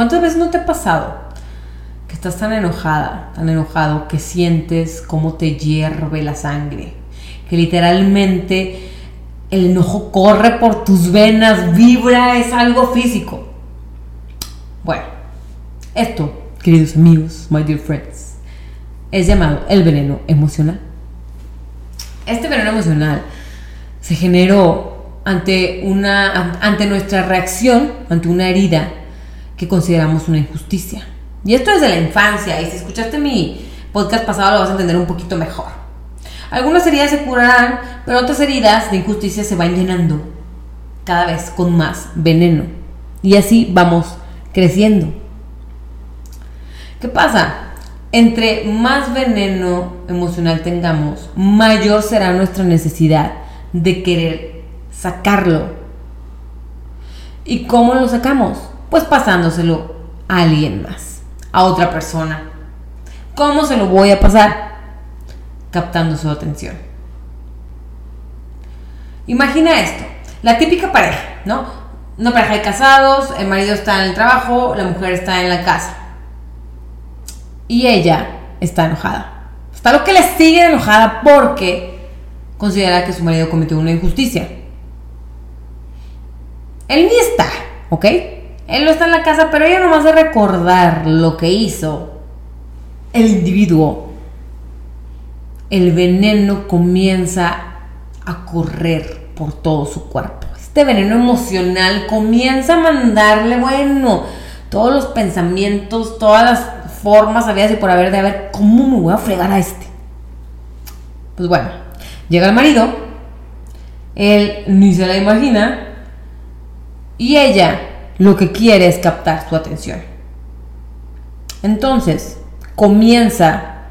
¿Cuántas veces no te ha pasado que estás tan enojada, tan enojado, que sientes cómo te hierve la sangre? Que literalmente el enojo corre por tus venas, vibra, es algo físico. Bueno, esto, queridos amigos, my dear friends, es llamado el veneno emocional. Este veneno emocional se generó ante, una, ante nuestra reacción, ante una herida que consideramos una injusticia. Y esto desde la infancia, y si escuchaste mi podcast pasado lo vas a entender un poquito mejor. Algunas heridas se curarán, pero otras heridas de injusticia se van llenando cada vez con más veneno. Y así vamos creciendo. ¿Qué pasa? Entre más veneno emocional tengamos, mayor será nuestra necesidad de querer sacarlo. ¿Y cómo lo sacamos? Pues pasándoselo a alguien más, a otra persona. ¿Cómo se lo voy a pasar? Captando su atención. Imagina esto, la típica pareja, ¿no? Una pareja de casados, el marido está en el trabajo, la mujer está en la casa. Y ella está enojada. Está lo que le sigue enojada porque considera que su marido cometió una injusticia. Él ni está, ¿ok? Él no está en la casa, pero ella nomás de recordar lo que hizo el individuo, el veneno comienza a correr por todo su cuerpo. Este veneno emocional comienza a mandarle, bueno, todos los pensamientos, todas las formas había y por haber de ver cómo me voy a fregar a este. Pues bueno, llega el marido, él ni se la imagina, y ella lo que quiere es captar su atención. Entonces, comienza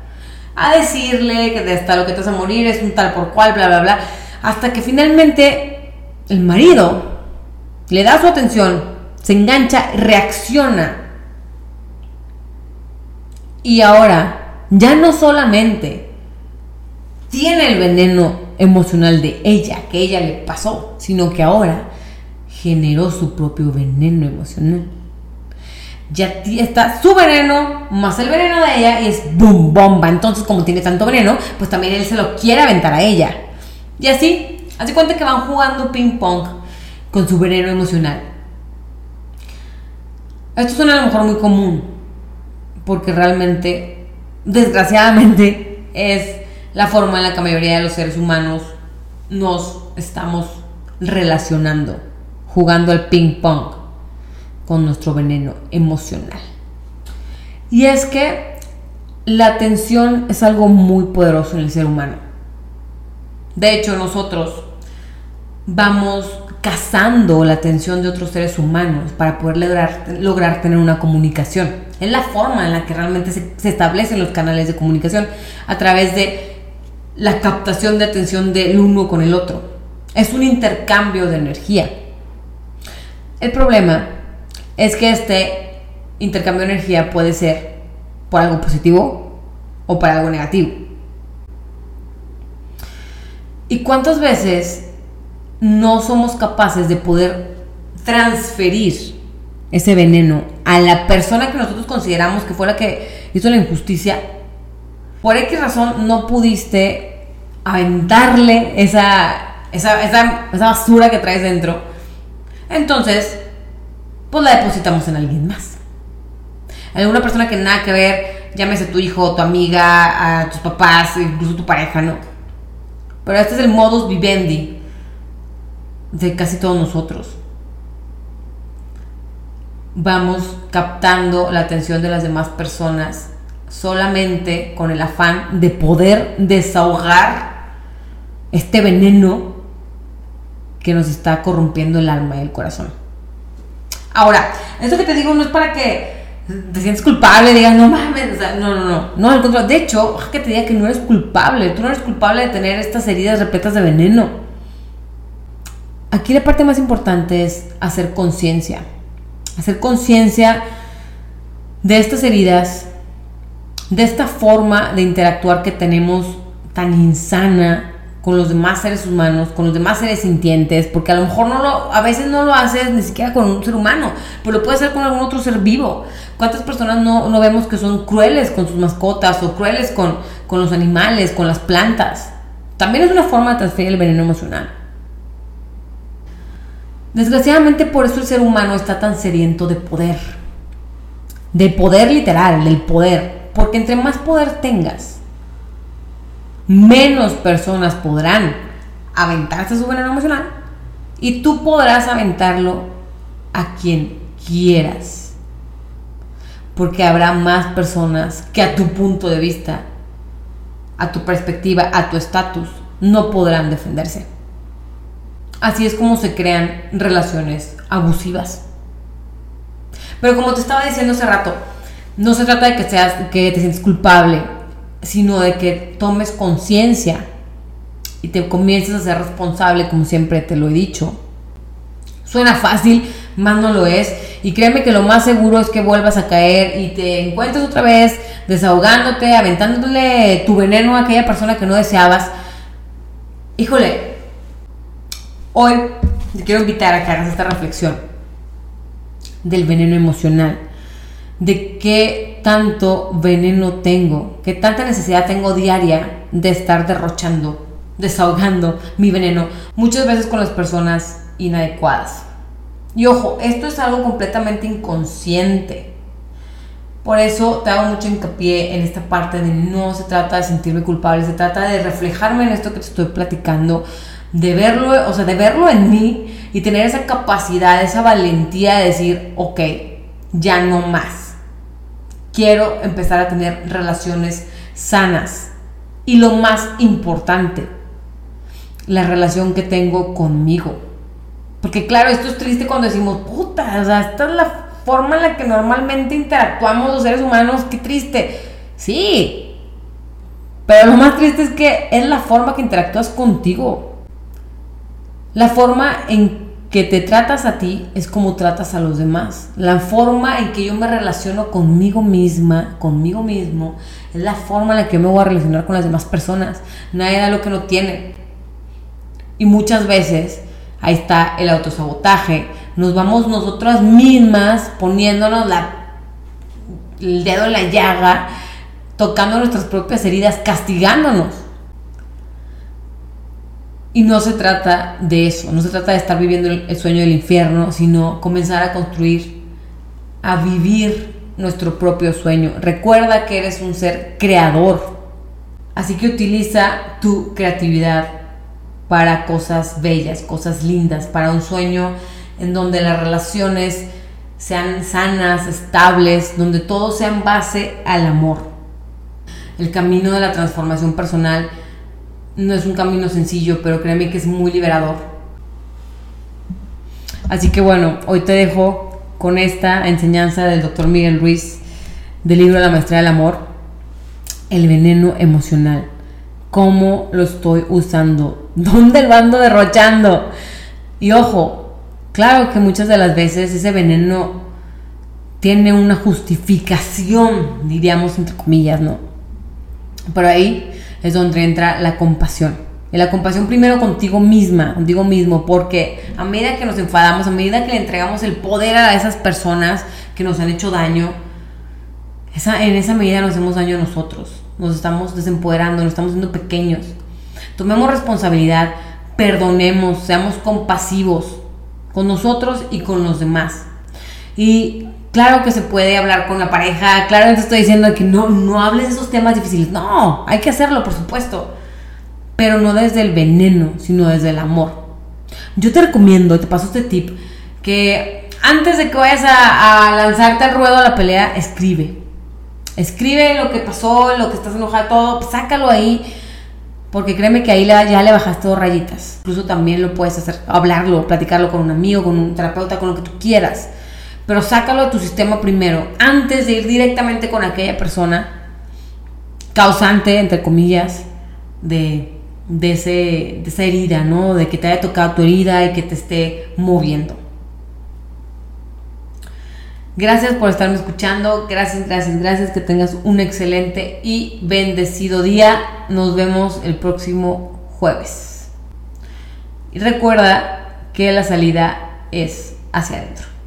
a decirle que de hasta lo que te vas a morir es un tal por cual, bla, bla, bla, hasta que finalmente el marido le da su atención, se engancha, reacciona. Y ahora, ya no solamente tiene el veneno emocional de ella, que ella le pasó, sino que ahora generó su propio veneno emocional. Ya está su veneno más el veneno de ella y es boom, bomba. Entonces, como tiene tanto veneno, pues también él se lo quiere aventar a ella. Y así, hace cuenta que van jugando ping pong con su veneno emocional. Esto suena a lo mejor muy común, porque realmente, desgraciadamente, es la forma en la que la mayoría de los seres humanos nos estamos relacionando, jugando al ping pong con nuestro veneno emocional. Y es que la atención es algo muy poderoso en el ser humano. De hecho, nosotros vamos cazando la atención de otros seres humanos para poder lograr, tener una comunicación. Es la forma en la que realmente se, se establecen los canales de comunicación a través de la captación de atención del uno con el otro. Es un intercambio de energía. El problema es que este intercambio de energía puede ser por algo positivo o para algo negativo. ¿Y cuántas veces no somos capaces de poder transferir ese veneno a la persona que nosotros consideramos que fue la que hizo la injusticia? Por X razón no pudiste aventarle esa, esa, esa, esa basura que traes dentro. Entonces, pues la depositamos en alguien más. Alguna persona que nada que ver, llámese tu hijo, tu amiga, a tus papás, incluso tu pareja, ¿no? Pero este es el modus vivendi de casi todos nosotros. Vamos captando la atención de las demás personas solamente con el afán de poder desahogar este veneno que nos está corrompiendo el alma y el corazón. Ahora, esto que te digo no es para que te sientes culpable, digas, no mames, no, no, no, no, al contrario, de hecho, que te diga que no eres culpable, tú no eres culpable de tener estas heridas repletas de veneno. Aquí la parte más importante es hacer conciencia, hacer conciencia de estas heridas, de esta forma de interactuar que tenemos tan insana con los demás seres humanos, con los demás seres sintientes, porque a lo mejor no lo, a veces no lo haces ni siquiera con un ser humano, pero lo puedes hacer con algún otro ser vivo. ¿Cuántas personas no, no vemos que son crueles con sus mascotas o crueles con, con los animales, con las plantas? También es una forma de transferir el veneno emocional. Desgraciadamente por eso el ser humano está tan sediento de poder. De poder literal, del poder. Porque entre más poder tengas, menos personas podrán aventarse su veneno emocional y tú podrás aventarlo a quien quieras. Porque habrá más personas que a tu punto de vista, a tu perspectiva, a tu estatus, no podrán defenderse. Así es como se crean relaciones abusivas. Pero como te estaba diciendo hace rato, no se trata de que seas que te sientes culpable, sino de que tomes conciencia y te comiences a ser responsable, como siempre te lo he dicho. Suena fácil, más no lo es. Y créeme que lo más seguro es que vuelvas a caer y te encuentres otra vez desahogándote, aventándole tu veneno a aquella persona que no deseabas. Híjole, hoy te quiero invitar a que hagas esta reflexión del veneno emocional de tanto veneno tengo, qué tanta necesidad tengo diaria de estar derrochando, desahogando mi veneno, muchas veces con las personas inadecuadas. Y ojo, esto es algo completamente inconsciente. Por eso te hago mucho hincapié en esta parte de no se trata de sentirme culpable, se trata de reflejarme en esto que te estoy platicando, de verlo, o sea, de verlo en mí y tener esa capacidad, esa valentía de decir, ok, ya no más quiero empezar a tener relaciones sanas. Y lo más importante, la relación que tengo conmigo. Porque claro, esto es triste cuando decimos, puta, o sea, esta es la forma en la que normalmente interactuamos los seres humanos, qué triste. Sí, pero lo más triste es que es la forma que interactúas contigo. La forma en que te tratas a ti es como tratas a los demás. La forma en que yo me relaciono conmigo misma, conmigo mismo, es la forma en la que yo me voy a relacionar con las demás personas. Nadie da lo que no tiene. Y muchas veces, ahí está el autosabotaje, nos vamos nosotras mismas poniéndonos la, el dedo en la llaga, tocando nuestras propias heridas, castigándonos. Y no se trata de eso, no se trata de estar viviendo el, sueño del infierno, sino comenzar a construir, a vivir nuestro propio sueño. Recuerda que eres un ser creador, así que utiliza tu creatividad para cosas bellas, cosas lindas, para un sueño en donde las relaciones sean sanas, estables, donde todo sea en base al amor. El camino de la transformación personal no es un camino sencillo, pero créeme que es muy liberador. Así que bueno, hoy te dejo con esta enseñanza del doctor Miguel Ruiz del libro La Maestría del Amor, el veneno emocional. ¿Cómo lo estoy usando? ¿Dónde lo ando derrochando? Y ojo, claro que muchas de las veces ese veneno tiene una justificación, diríamos entre comillas, ¿no? Pero ahí es donde entra la compasión. Y la compasión primero contigo misma, contigo mismo, porque a medida que nos enfadamos, a medida que le entregamos el poder a esas personas que nos han hecho daño, esa, en esa medida nos hacemos daño a nosotros. Nos estamos desempoderando, nos estamos haciendo pequeños. Tomemos responsabilidad, perdonemos, seamos compasivos con nosotros y con los demás. Y Claro que se puede hablar con la pareja, claro que te estoy diciendo que no, no hables de esos temas difíciles. No, hay que hacerlo, por supuesto. Pero no desde el veneno, sino desde el amor. Yo te recomiendo, te paso este tip, que antes de que vayas a, lanzarte al ruedo a la pelea, escribe. Escribe lo que pasó, lo que estás enojado, todo, sácalo ahí. Porque créeme que ahí ya le bajaste dos rayitas. Incluso también lo puedes hacer, hablarlo, platicarlo con un amigo, con un terapeuta, con lo que tú quieras pero sácalo de tu sistema primero, antes de ir directamente con aquella persona causante, entre comillas, de, de, ese, de esa herida, ¿no? De que te haya tocado tu herida y que te esté moviendo. Gracias por estarme escuchando. Gracias, gracias, gracias. Que tengas un excelente y bendecido día. Nos vemos el próximo jueves. Y recuerda que la salida es hacia adentro.